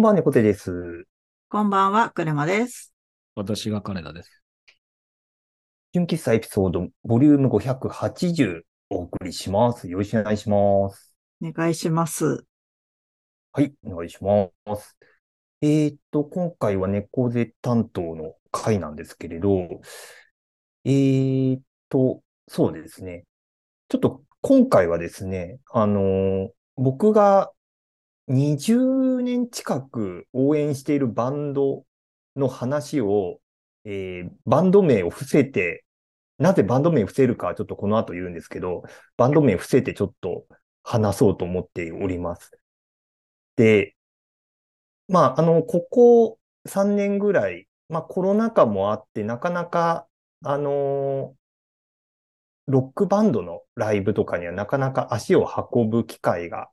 こんばんは、猫背です。こんばんは、車です。私が金田です。純喫茶エピソード、ボリューム580お送りします。よろしくお願いします。お願いします。はい、お願いします。えーっと、今回は猫背担当の回なんですけれど、えーっと、そうですね。ちょっと今回はですね、あのー僕が20年近く応援しているバンドの話を、えーバンド名を伏せて、なぜバンド名を伏せるかちょっとこの後言うんですけど、バンド名伏せてちょっと話そうと思っております。で、まあ、あの、ここ3年ぐらい、まあコロナ禍もあって、なかなか、あのロックバンドのライブとかにはなかなか足を運ぶ機会が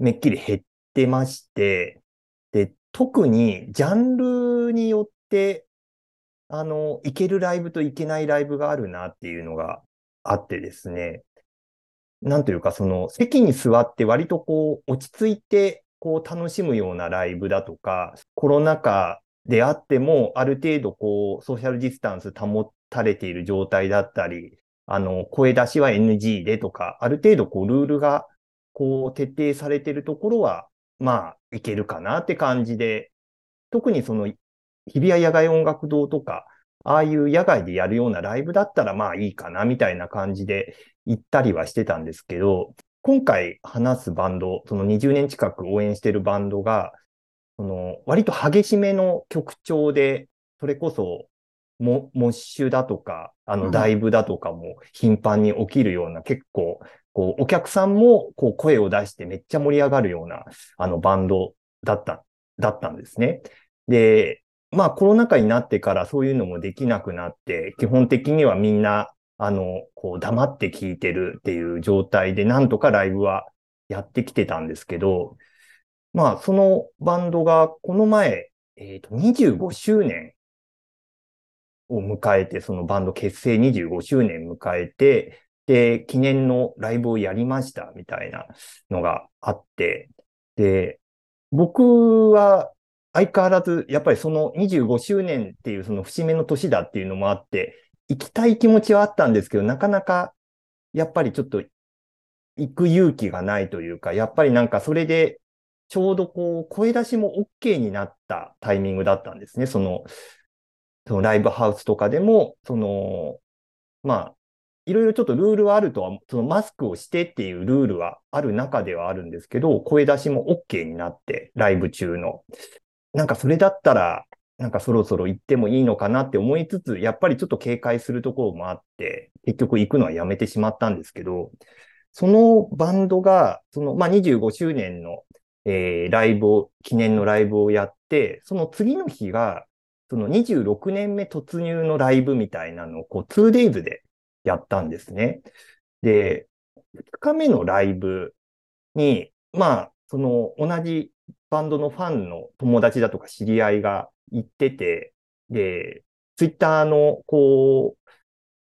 めっきり減ってまして、で、特にジャンルによって、あの、行けるライブと行けないライブがあるなっていうのがあってですね。なんというか、その席に座って割とこう落ち着いてこう楽しむようなライブだとか、コロナ禍であってもある程度こうソーシャルディスタンス保たれている状態だったり、あの、声出しは NG でとか、ある程度こうルールがこう徹底されているところは、まあ、いけるかなって感じで、特にその日比谷野外音楽堂とか、ああいう野外でやるようなライブだったらまあいいかなみたいな感じで行ったりはしてたんですけど、今回話すバンド、その20年近く応援してるバンドが、その割と激しめの曲調で、それこそモモッシュだとか、あのうん。ライブだとかも頻繁に起きるような、結構、こうお客さんもこう声を出してめっちゃ盛り上がるようなあのバンドだった、だったんですね。で、まあコロナ禍になってからそういうのもできなくなって、基本的にはみんな、あの、こう黙って聴いてるっていう状態で、なんとかライブはやってきてたんですけど、まあそのバンドがこの前、えっと、25周年を迎えて、そのバンド結成25周年迎えて、で、記念のライブをやりましたみたいなのがあって、で、僕は相変わらず、やっぱりその25周年っていうその節目の年だっていうのもあって、行きたい気持ちはあったんですけど、なかなか、やっぱりちょっと行く勇気がないというか、やっぱりなんかそれで、ちょうどこう、声出しも OK になったタイミングだったんですね。その、そのライブハウスとかでも、その、まあ、いろいろちょっとルールはあるとは、そのマスクをしてっていうルールはある中ではあるんですけど、声出しも OK になって、ライブ中の。なんかそれだったら、なんかそろそろ行ってもいいのかなって思いつつ、やっぱりちょっと警戒するところもあって、結局行くのはやめてしまったんですけど、そのバンドが、その、まあ、25周年の、えーライブを、記念のライブをやって、その次の日が、その26年目突入のライブみたいなのを、こう、2days でやったんですね。で、2日目のライブに、まあ、その同じバンドのファンの友達だとか知り合いが行ってて、で、ツイッターの、こ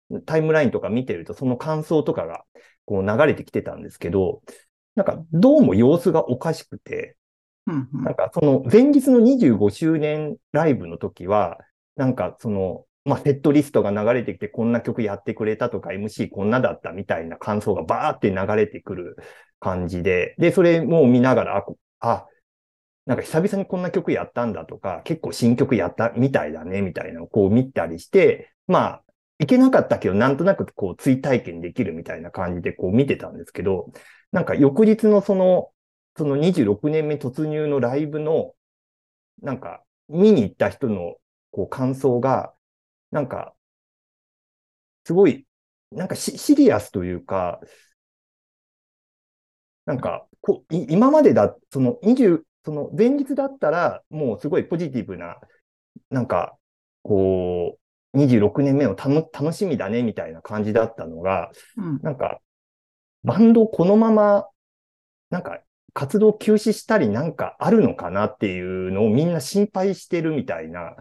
う、タイムラインとか見てると、その感想とかが、こう流れてきてたんですけど、なんか、どうも様子がおかしくて、なんかその前日の25周年ライブの時は、なんかその、まあ、セットリストが流れてきてこんな曲やってくれたとか MC こんなだったみたいな感想がバーって流れてくる感じで、で、それも見ながら、あこあ、なんか久々にこんな曲やったんだとか、結構新曲やったみたいだねみたいなのをこう見たりして、まあ、いけなかったけど、なんとなくこう追体験できるみたいな感じでこう見てたんですけど、なんか翌日のその、その26年目突入のライブの、なんか、見に行った人の、こう、感想が、なんか、すごい、なんかシシリアスというか、なんか、こい今までだ、その20、その前日だったら、もうすごいポジティブな、なんか、こう、26年目のたの楽しみだね、みたいな感じだったのが、うん。なんか、バンドこのまま、なんか、活動休止したりなんかあるのかなっていうのをみんな心配してるみたいな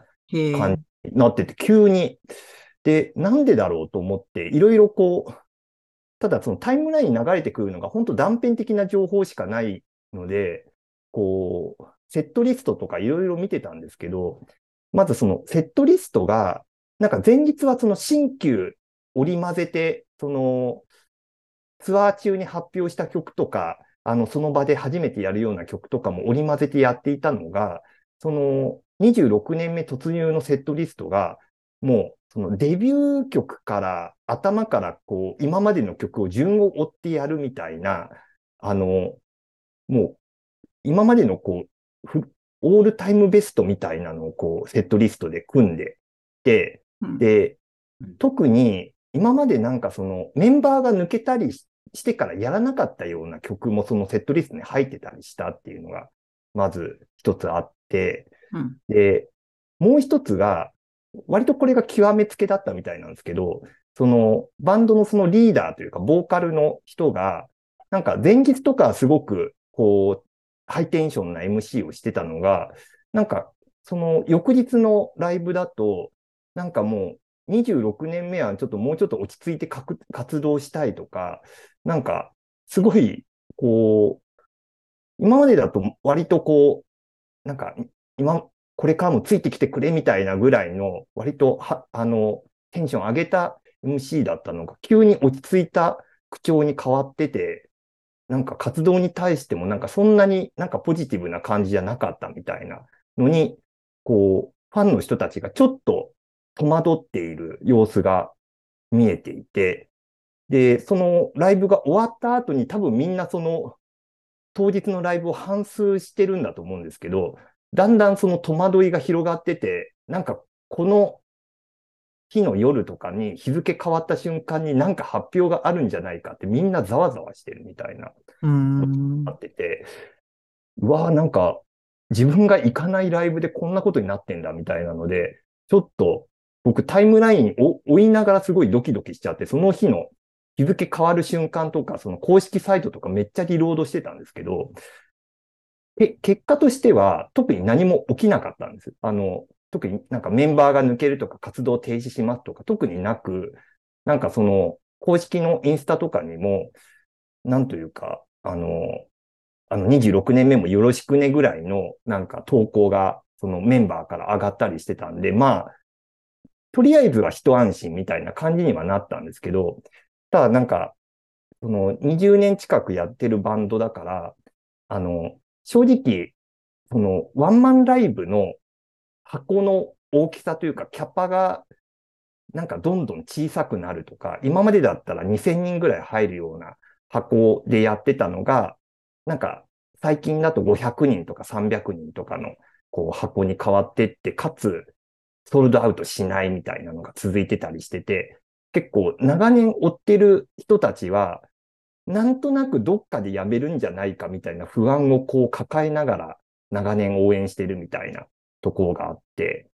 感じ。になってて、急に。で、なんでだろうと思って、いろいろこう、ただそのタイムラインに流れてくるのが本当断片的な情報しかないので、こう、セットリストとかいろいろ見てたんですけど、まずそのセットリストが、なんか前日はその新旧織り交ぜて、そのツアー中に発表した曲とか、あの、その場で初めてやるような曲とかも織り交ぜてやっていたのが、その26年目突入のセットリストが、もうそのデビュー曲から頭からこう、今までの曲を順を追ってやるみたいな、あの、もう、今までのこう、オールタイムベストみたいなのをこう、セットリストで組んでて、で、特に今までなんかそのメンバーが抜けたりしてからやらなかったような曲もそのセットリストに入ってたりしたっていうのが、まず一つあって、で、もう一つが、割とこれが極めつけだったみたいなんですけど、そのバンドのそのリーダーというか、ボーカルの人が、なんか前日とかすごくこう、ハイテンションな MC をしてたのが、なんかその翌日のライブだと、なんかもう26年目はちょっともうちょっと落ち着いて活動したいとか、なんかすごい、こう、今までだと割とこう、なんか今、これからもついてきてくれみたいなぐらいの、割とは、あの、テンション上げた MC だったのが、急に落ち着いた口調に変わってて、なんか活動に対してもなんかそんなになんかポジティブな感じじゃなかったみたいなのに、こう、ファンの人たちがちょっと戸惑っている様子が見えていて、で、そのライブが終わった後に多分みんなその当日のライブを反数してるんだと思うんですけど、だんだんその戸惑いが広がってて、なんかこの日の夜とかに日付変わった瞬間になんか発表があるんじゃないかってみんなざわざわしてるみたいな、なってて、うわーなんか自分が行かないライブでこんなことになってんだみたいなので、ちょっと僕タイムラインを追いながらすごいドキドキしちゃって、その日の日付変わる瞬間とか、その公式サイトとかめっちゃリロードしてたんですけど、結果としては特に何も起きなかったんです。あの、特になんかメンバーが抜けるとか活動停止しますとか特になく、なんかその公式のインスタとかにも、なんというか、あの、あの26年目もよろしくねぐらいのなんか投稿がそのメンバーから上がったりしてたんで、まあ、とりあえずは一安心みたいな感じにはなったんですけど、ただなんか、その20年近くやってるバンドだから、あの、正直、そのワンマンライブの箱の大きさというか、キャパがなんかどんどん小さくなるとか、今までだったら2000人ぐらい入るような箱でやってたのが、なんか最近だと500人とか300人とかのこう箱に変わってって、かつソールドアウトしないみたいなのが続いてたりしてて、結構長年追ってる人たちは、なんとなくどっかでやめるんじゃないかみたいな不安をこう抱えながら長年応援してるみたいなところがあって、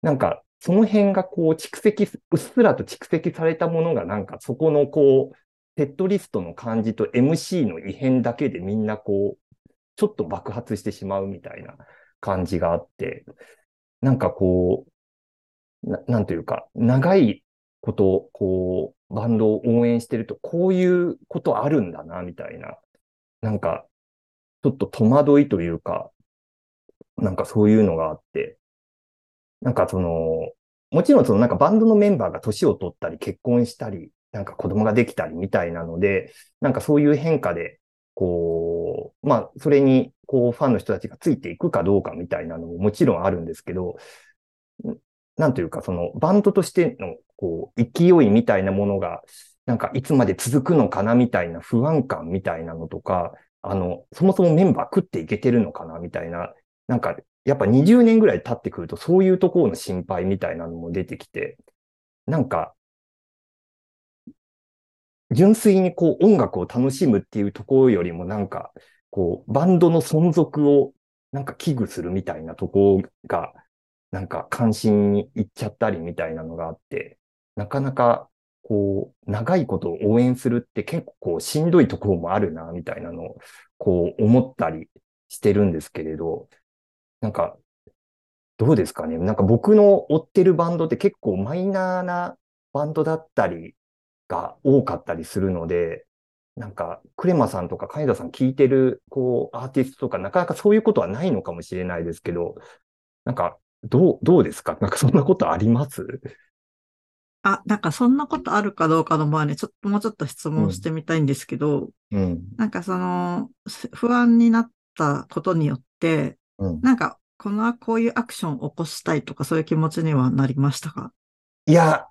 なんかその辺がこう蓄積、うっすらと蓄積されたものがなんかそこのこう、セットリストの感じと MC の異変だけでみんなこう、ちょっと爆発してしまうみたいな感じがあって、なんかこう、ななんというか、長いこと、こう、バンドを応援してると、こういうことあるんだな、みたいな。なんか、ちょっと戸惑いというか、なんかそういうのがあって、なんかその、もちろんそのなんかバンドのメンバーが年を取ったり結婚したり、なんか子供ができたりみたいなので、なんかそういう変化で、こう、まあ、それに、こう、ファンの人たちがついていくかどうかみたいなのももちろんあるんですけど、なんというか、そのバンドとしてのこう、勢いみたいなものが、なんかいつまで続くのかなみたいな不安感みたいなのとか、あの、そもそもメンバー食っていけてるのかなみたいな、なんか、やっぱ20年ぐらい経ってくるとそういうところの心配みたいなのも出てきて、なんか、純粋にこう音楽を楽しむっていうところよりもなんか、こう、バンドの存続をなんか危惧するみたいなところが、なんか関心に行っちゃったりみたいなのがあって、なかなか、こう、長いことを応援するって結構しんどいところもあるな、みたいなのを、こう、思ったりしてるんですけれど、なんか、どうですかね？なんか僕の追ってるバンドって結構マイナーなバンドだったりが多かったりするので、なんか、クレマさんとか金田さん聞いてる、こう、アーティストとか、なかなかそういうことはないのかもしれないですけど、なんか、どう、どうですか？なんかそんなことあります？あ、なんかそんなことあるかどうかの前に、ちょっともうちょっと質問してみたいんですけど、うん。なんかその、す不安になったことによって、うん。なんか、この、こういうアクションを起こしたいとか、そういう気持ちにはなりましたか？いや、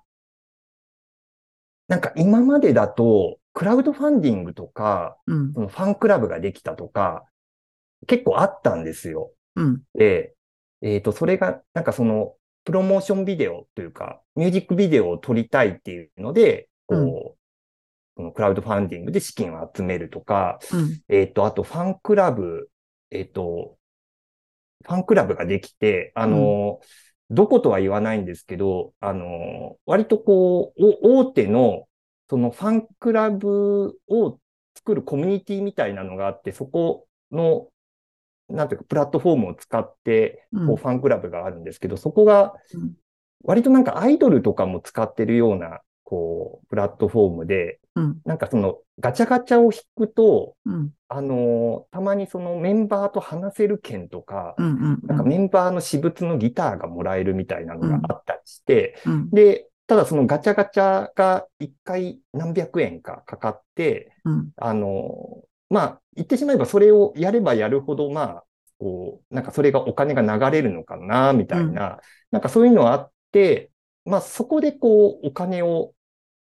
なんか今までだと、クラウドファンディングとか、うん、そのファンクラブができたとか、結構あったんですよ。うん、で、えっと、それが、なんかその、プロモーションビデオというか、ミュージックビデオを撮りたいっていうので、こう、うん。そのクラウドファンディングで資金を集めるとか、うん、えっと、あとファンクラブ、えっと、ファンクラブができて、あの、どことは言わないんですけど、あの、割とこう、お大手の、そのファンクラブを作るコミュニティみたいなのがあって、そこの、なんていうか、プラットフォームを使って、うん。こう、ファンクラブがあるんですけど、そこがうん、割となんかアイドルとかも使ってるような、こう、プラットフォームで、うん、なんかその、ガチャガチャを引くと、うん、あの、たまにそのメンバーと話せる券とか、なんかメンバーの私物のギターがもらえるみたいなのがあったりして、うん、で、ただそのガチャガチャが一回何百円かかかって、うん、あの、まあ、言ってしまえばそれをやればやるほど、まあ、こう、なんかそれがお金が流れるのかな、みたいな、なんかそういうのはあって、まあそこでこう、お金を、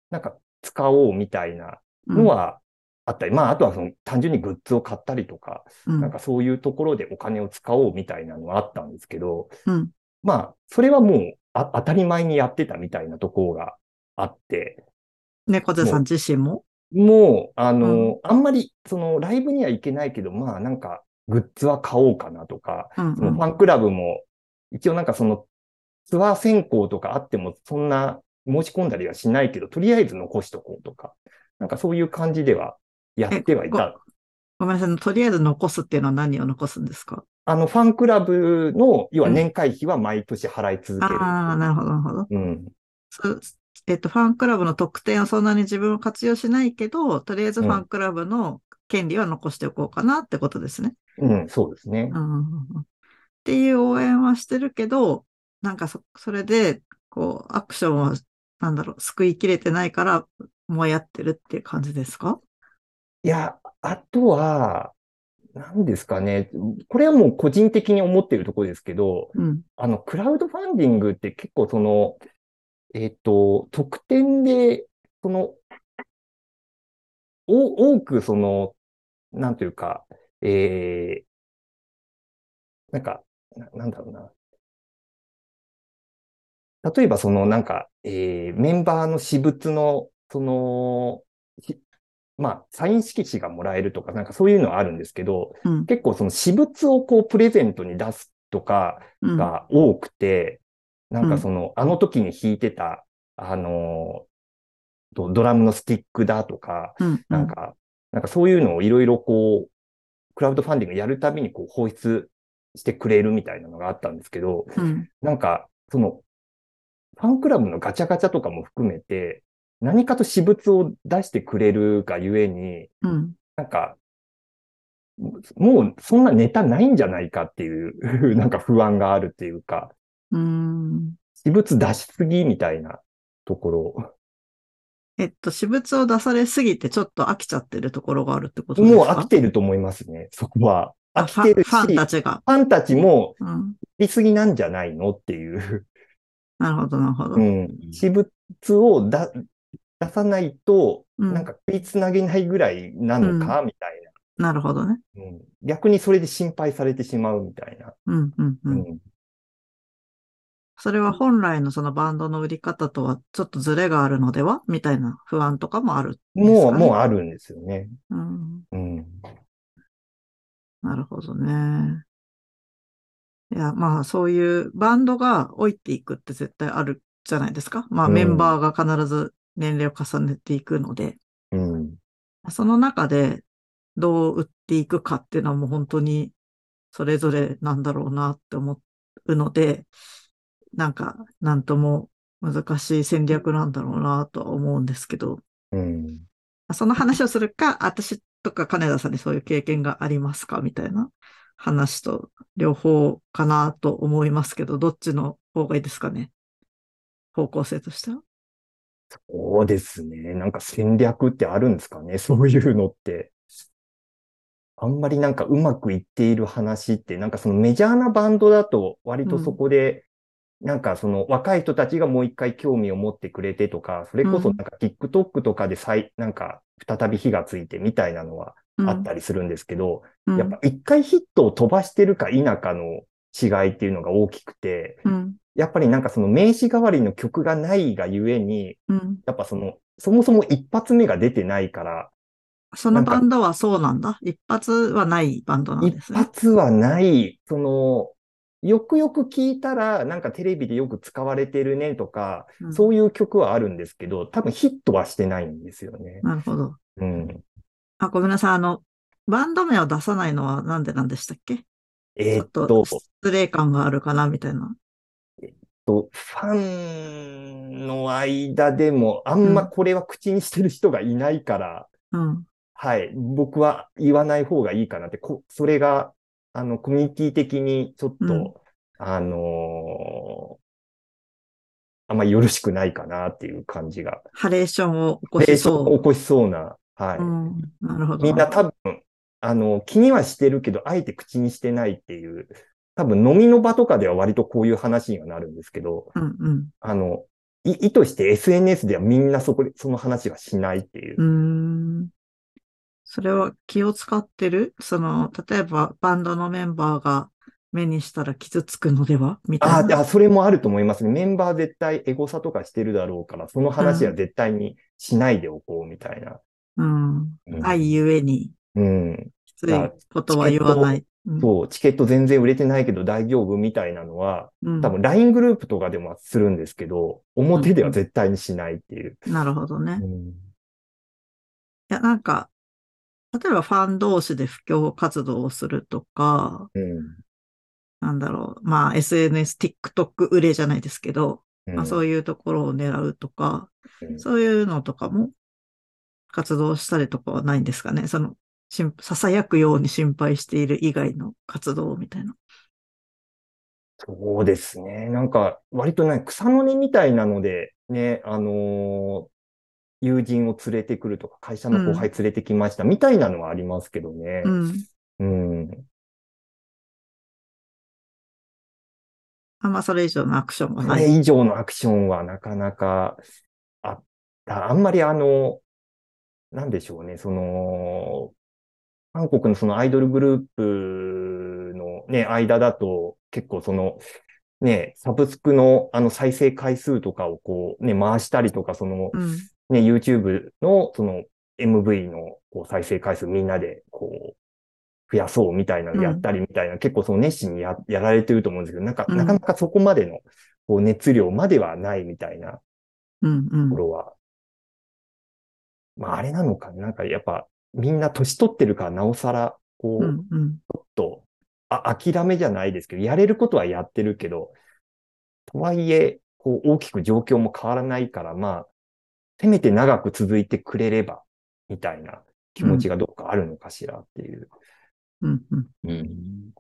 なんか使おうみたいなのはあったり、まああとはその単純にグッズを買ったりとか、うん、なんかそういうところでお金を使おうみたいなのはあったんですけど、うん、まあ、それはもうあ当たり前にやってたみたいなところがあって、猫背さん自身も？もう、あの、うんあんまり、その、ライブには行けないけど、まあ、なんか、グッズは買おうかなとか、うん、そのファンクラブも、一応なんかその、ツアー選考とかあっても、そんな申し込んだりはしないけど、とりあえず残しとこうとか、なんかそういう感じではやってはいた。ごめんなさい。とりあえず残すっていうのは何を残すんですか？あの、ファンクラブの、要は年会費は毎年払い続ける。ああ、なるほど、なるほど。うん。そうえっと、ファンクラブの特典はそんなに自分を活用しないけど、とりあえずファンクラブの権利は残しておこうかなってことですね。うん、そうですね。うん、っていう応援はしてるけど、なんかそ、それで、こう、アクションは、なんだろう、救いきれてないから、もうやってるっていう感じですか？いや、あとは、何ですかね。これはもう個人的に思っているところですけど、うん、あの、クラウドファンディングって結構その、えっと、特典で、その、お、多くその、なんというか、えー、なんか、な、なんだろうな。例えばその、なんか、えー、メンバーの私物の、その、しまあ、サイン色紙がもらえるとか、なんかそういうのはあるんですけど、うん、結構その私物をこうプレゼントに出すとかうん、が多くて、なんうん。かその、あの時に弾いてた、あの、ドドラムのスティックだとか、うん、なんか、なんかそういうのをいろいろこう、クラウドファンディングやるたびにこう放出してくれるみたいなのがあったんですけど、うん、なんか、その、ファンクラブのガチャガチャとかも含めて、何かと私物を出してくれるがゆえに、うん、なんか、もうそんなネタないんじゃないかっていう、なんか不安があるっていうか、うん。私物出しすぎみたいなところ。えっと、私物を出されすぎてちょっと飽きちゃってるところがあるってことですか？もう飽きてると思いますね、そこは。あ飽きてるし、ファンたちが。ファンたちもうん。言いすぎなんじゃないのっていう。なるほど、なるほど。うん。私物をだ出さないと、うんなんか食いつなげないぐらいなのか、みたいなるほどね。な、うん。逆にそれで心配されてしまうみたいな。うん、うん、う。うんん。それは本来のそのバンドの売り方とはちょっとズレがあるのでは？みたいな不安とかもあるんですかね？もう、もうあるんですよね。うん。うん。なるほどね。いや、まあそういうバンドが老いていくって絶対あるじゃないですか。まあうんメンバーが必ず年齢を重ねていくので、うん。その中でどう売っていくかっていうのはもう本当にそれぞれなんだろうなって思うので、なんか、なんとも難しい戦略なんだろうなとは思うんですけど、うん。その話をするか、私とか金田さんにそういう経験がありますかみたいな話と両方かなと思いますけど、どっちの方がいいですかね？方向性としては。そうですね。なんか戦略ってあるんですかね？そういうのって。あんまりなんかうまくいっている話って、なんかそのメジャーなバンドだと割とそこで、なんかその若い人たちがもう一回興味を持ってくれてとか、それこそなんか TikTok とかで再、なんか再び火がついてみたいなのはあったりするんですけど、うん、やっぱ一回ヒットを飛ばしてるか否かの違いっていうのが大きくて、うん、やっぱりなんかその名刺代わりの曲がないがゆえに、うん、やっぱその、そもそも一発目が出てないから、そのバンドはそうなんだ。一発はないバンドなんですね。一発はない、その、よくよく聞いたら、なんかテレビでよく使われてるねとか、うん、そういう曲はあるんですけど、多分ヒットはしてないんですよね。なるほど。うん。あ、ごめんなさい。あの、バンド名を出さないのはなんでなんでしたっけ？えー、っと、失礼感があるかなみたいな。えっと、ファンの間でも、あんまこれは口にしてる人がいないから、うん。はい。僕は言わない方がいいかなって、こそれが、あの、コミュニティ的にちょっと、うんあのーあんまよろしくないかなっていう感じが。ハレーションを起こレーしそションを起こしそうな。はう。い。うん。なるほど。みんな多分、あの、気にはしてるけど、あえて口にしてないっていう、多分飲みの場とかでは割とこういう話にはなるんですけど、うんうん。あの、い意図して SNS ではみんなそこで、その話はしないっていうう。それは気を使ってる？その、例えばバンドのメンバーが目にしたら傷つくのでは？みたいな。ああ、それもあると思いますね。メンバー絶対エゴサとかしてるだろうから、その話は絶対にしないでおこうみたいな。うん。うん愛ゆえに、うん。きついことは言わない。うんそう、チケット全然売れてないけど大丈夫みたいなのは、うん多分 LINE グループとかでもするんですけど、表では絶対にしないっていう。なるほどね。いうんや、なんか、例えばファン同士で布教活動をするとか、うんなんだろう、まあ SNS、TikTok 売れじゃないですけど、まあそういうところを狙うとか、うんそういうのとかも活動したりとかはないんですかね。その、しん囁くように心配している以外の活動みたいな。そうですね。なんか、割とね、草の根みたいなので、ね、あのー友人を連れてくるとか、会社の後輩連れてきました、みたいなのはありますけどね。うん。うん。あんまそれ以上のアクションはない。以上のアクションはなかなかあった。あんまりあの、なんでしょうね、その、韓国のそのアイドルグループのね、間だと結構その、ね、サブスクのあの再生回数とかをこうね、回したりとか、そのうん。ね、YouTube のその MV のこう再生回数みんなでこう、増やそうみたいなのやったりみたいな、結構その熱心にややられてると思うんですけど、なんか、うんなかなかそこまでのこう熱量まではないみたいなうん。うんとこ。ろは、まああれなのかな、なんかやっぱみんな年取ってるからなおさら、こう、ちうん。うん。ょっと、あ、諦めじゃないですけど、やれることはやってるけど、とはいえ、こう大きく状況も変わらないから、まあ、せめて長く続いてくれれば、みたいな気持ちがどっかあるのかしらっていう。うん。うん。うん。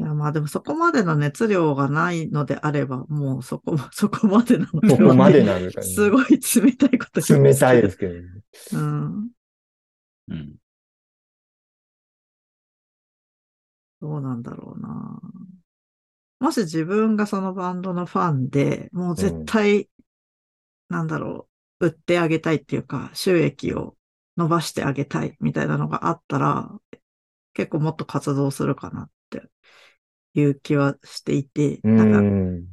いや、まあでもそこまでの熱量がないのであれば、もうそこ、そこまでなのではそこまでなんですかね。すごい冷たいこと言冷たいで。すけどね。うん。うん。どうなんだろうな。もし自分がそのバンドのファンで、もう絶対、なんだろう、売ってあげたいっていうか、収益を伸ばしてあげたいみたいなのがあったら、結構もっと活動するかなっていう気はしていて、なんか。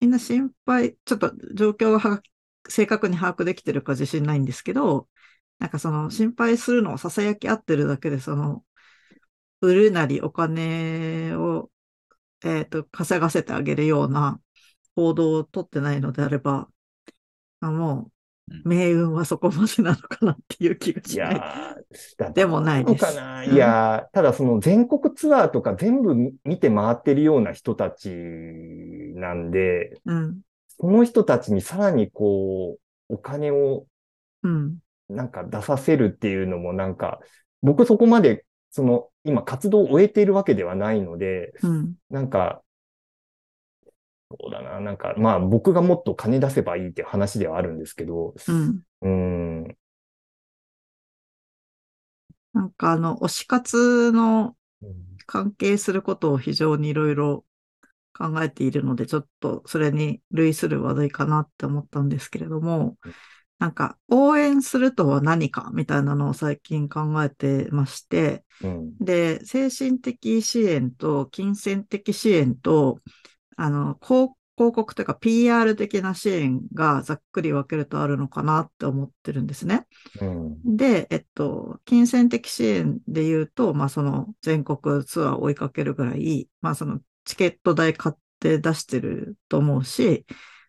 みんな心配、ちょっと状況が正確に把握できてるか自信ないんですけど、なんかその心配するのを囁き合ってるだけで、その、売るなりお金を、えっ、と、稼がせてあげるような行動をとってないのであれば、あもう命運はそこまでなのかなっていう気がいしない。やーだでもないです。かいやーただその全国ツアーとか全部見見て回ってるような人たちなんで、うん、その人たちにさらにこう、お金をうん、なんか出させるっていうのもなんか、僕そこまで、その、今活動を終えているわけではないので、うん。なんか、そうだな、なんか、まあ僕がもっと金出せばいいって話ではあるんですけど、うん。うーん、なんかあの、推し活の関係することを非常にいろいろ考えているので、ちょっとそれに類する話題かなって思ったんですけれどもうん、なんか応援するとは何かみたいなのを最近考えてまして、うん、で、精神的支援と金銭的支援と、あの、広広告というか PR 的な支援がざっくり分けるとあるのかなって思ってるんですね。うん、で、えっと、金銭的支援で言うと、まあその全国ツアーを追いかけるぐらい、まあそのチケット代買って出してると思うし、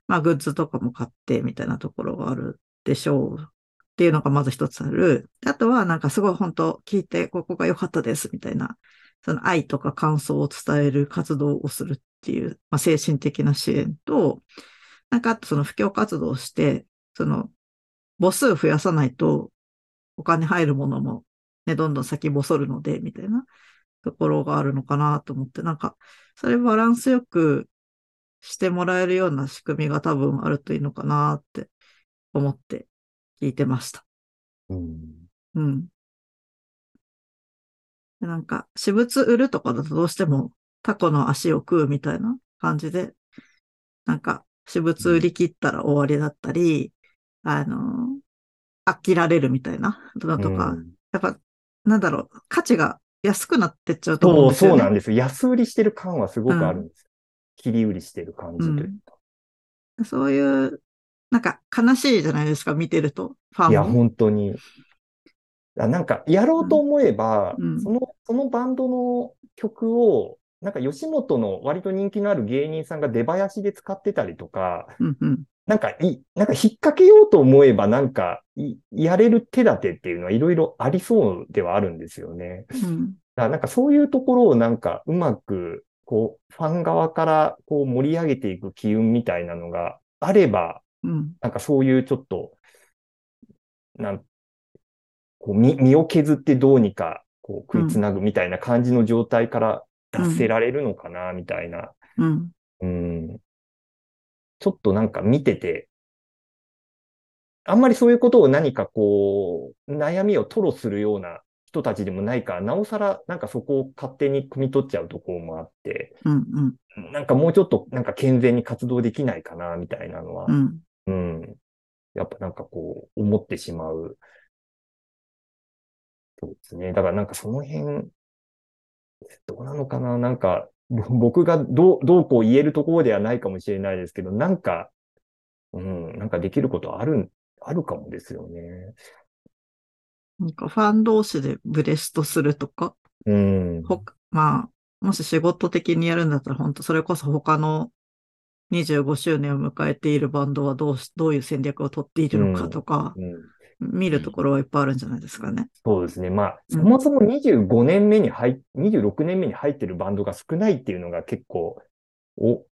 まあグッズとかも買ってみたいなところがあるでしょうっていうのがまず一つある。あとはなんかすごい本当聞いてここが良かったですみたいな、その愛とか感想を伝える活動をするっていう、まあ精神的な支援と、なんかあとその布教活動をして、その母数増やさないとお金入るものもね、どんどん先細るので、みたいなところがあるのかなと思って、なんか、それバランスよくしてもらえるような仕組みが多分あるといいのかなって思って聞いてました。うん、うん。でなんか、私物売るとかだとどうしてもタコの足を食うみたいな感じで、なんか、私物売り切ったら終わりだったり、あの、飽きられるみたいなのとか、うんやっぱ、なんだろう、価値が安くなってっちゃうと思うんですよね。そうなんですよ。安売りしてる感はすごくあるんですよ。切り売りしてる感じというか。そういう、なんか悲しいじゃないですか、見てると、ファンも。いや、本当に。あなんか、やろうと思えば、うんその、そのバンドの曲を、なんか吉本の割と人気のある芸人さんが出囃子で使ってたりとか、うんうん。なんかい、なんか引っ掛けようと思えば、なんかい、やれる手立てっていうのはいろいろありそうではあるんですよね。うん。だからなんかそういうところをなんかうまく、こう、ファン側からこう盛り上げていく機運みたいなのがあれば、うん。なんかそういうちょっと、なん、こう身、身を削ってどうにか、こう、食いつなぐみたいな感じの状態から出せられるのかな、みたいな。うん。うん。ちょっとなんか見てて、あんまりそういうことを何かこう、悩みを吐露するような人たちでもないから、なおさらなんかそこを勝手に汲み取っちゃうところもあって、うん。うん。なんかもうちょっとなんか健全に活動できないかな、みたいなのはう、ん。うん。やっぱなんかこう、思ってしまう。そうですね。だからなんかその辺、どうなのかな？なんか、ぼ僕がどう、どうこう言えるところではないかもしれないですけど、なんか、うん、なんかできることある、あるかもですよね。なんかファン同士でブレストするとか、うん。ほまあ、もし仕事的にやるんだったら、本当それこそ他の25周年を迎えているバンドはどうし、どういう戦略を取っているのかとか、うん見るところはいっぱいあるんじゃないですかね。そうですね。まあ、うんそもそも25年目に入っ、26年目に入ってるバンドが少ないっていうのが結構、お、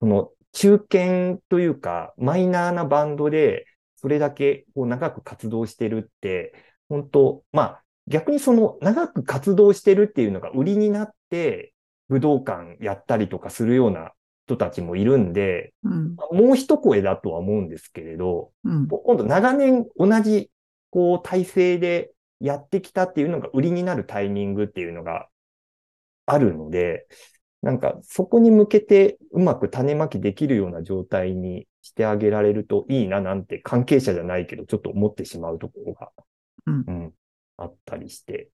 その、中堅というか、マイナーなバンドで、それだけこう長く活動してるって、本当まあ、逆にその長く活動してるっていうのが売りになって、武道館やったりとかするような人たちもいるんで、うん。もう一声だとは思うんですけれど、うん。今度長年同じこう体制でやってきたっていうのが売りになるタイミングっていうのがあるので、なんかそこに向けてうまく種まきできるような状態にしてあげられるといいななんて関係者じゃないけどちょっと思ってしまうところが、うんあったりして。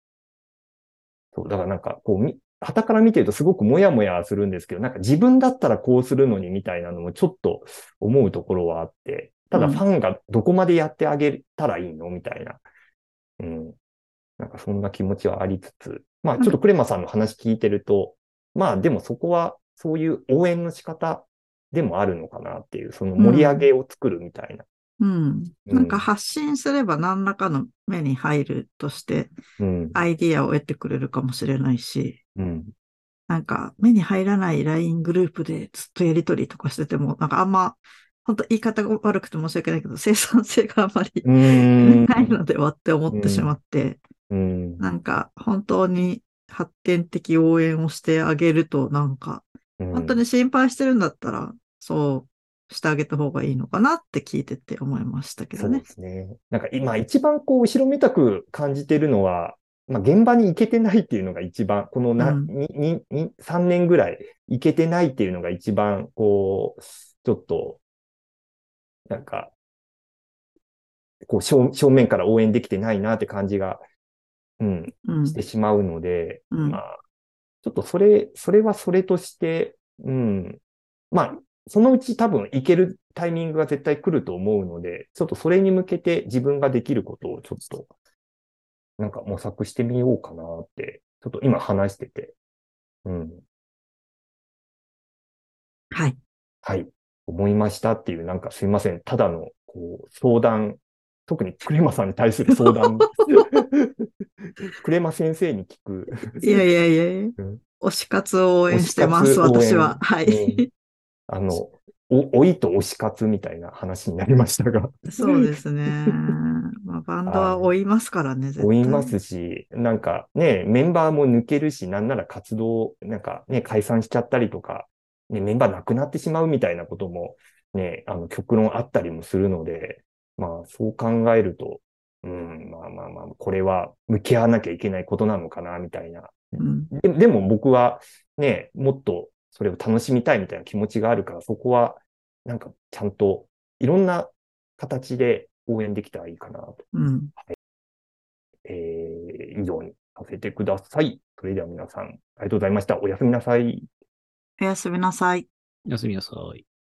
そう、だからなんかこうみ、旗から見てるとすごくもやもやするんですけど、なんか自分だったらこうするのにみたいなのもちょっと思うところはあって、ただうんファンがどこまでやってあげたらいいのみたいな。うん。なんかそんな気持ちはありつつ、まあちょっとクレマさんの話聞いてると、まあでもそこはそういう応援の仕方でもあるのかなっていう、その盛り上げを作るみたいな。うん。うんなんか発信すれば何らかの目に入るとして、うん。アイディアを得てくれるかもしれないし、うん。なんか目に入らない LINE グループでずっとやりとりとかしてても、なんかあんま本当言い方が悪くて申し訳ないけど、生産性があまり。ないのではって思ってしまって、うん。なんか本当に発展的応援をしてあげると、なんか、本当に心配してるんだったら、そうしてあげた方がいいのかなって聞いてて思いましたけどねそうで。すね。なんか今一番こう、後ろめたく感じてるのは、まあ、現場に行けてないっていうのが一番、このな、うんに、に、に、3年ぐらい行けてないっていうのが一番、こう、ちょっと、なんか、こう正、正面から応援できてないなって感じが、うん、うんしてしまうので、うんまあ、ちょっとそれ、それはそれとして、うん、まあ、そのうち多分行けるタイミングが絶対来ると思うので、ちょっとそれに向けて自分ができることをちょっと、なんか模索してみようかなって、ちょっと今話してて、うん、はい。はい、思いましたっていう、なんかすいません、ただの、こう、相談、特にクレマさんに対する相談、クレマ先生に聞く。いやいやいやいや。うん。推し活を応援してます、私は。はうん。い。あの、お、老いと推し活みたいな話になりましたが、そうですね。まあ、バンドは追いますからね。追いますし、なんかね、メンバーも抜けるし、なんなら活動、なんかね、解散しちゃったりとか、ね、メンバーなくなってしまうみたいなことも、ね、あの、極論あったりもするので、まあ、そう考えると、うん、まあまあまあ、これは向き合わなきゃいけないことなのかな、みたいなうん。ででも僕はね、もっとそれを楽しみたいみたいな気持ちがあるから、そこはなんかちゃんといろんな形で応援できたらいいかなと。うん。えー以上にさせてください。それでは皆さん、ありがとうございました。おやすみなさい。おやすみなさい。おやすみなさい。